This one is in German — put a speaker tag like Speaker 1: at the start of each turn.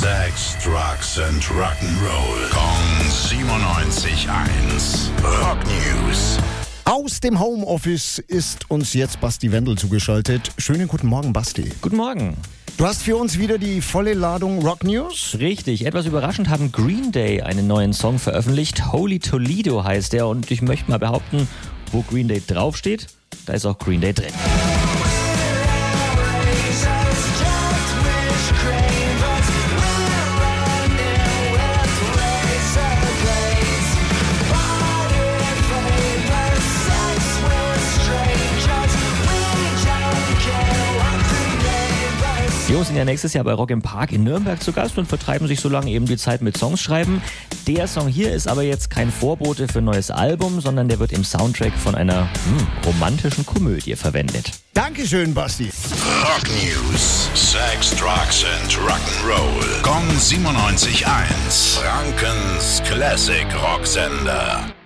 Speaker 1: Sex, Drugs and Rock'n'Roll. Kong 97.1. Rock News.
Speaker 2: Aus dem Homeoffice ist uns jetzt Basti Wendel zugeschaltet. Schönen guten Morgen, Basti.
Speaker 3: Guten Morgen.
Speaker 2: Du hast für uns wieder die volle Ladung Rock News.
Speaker 3: Richtig, etwas überraschend haben Green Day einen neuen Song veröffentlicht. Holy Toledo heißt er und ich möchte mal behaupten, wo Green Day draufsteht, da ist auch Green Day drin. Die Jungs sind ja nächstes Jahr bei Rock im Park in Nürnberg zu Gast und vertreiben sich so lange eben die Zeit mit Songs schreiben. Der Song hier ist aber jetzt kein Vorbote für ein neues Album, sondern der wird im Soundtrack von einer hm, romantischen Komödie verwendet.
Speaker 2: Dankeschön, Basti.
Speaker 1: Rock News. Sex, Drugs and Rock'n'Roll. Kong 97.1. Frankens Classic Rocksender.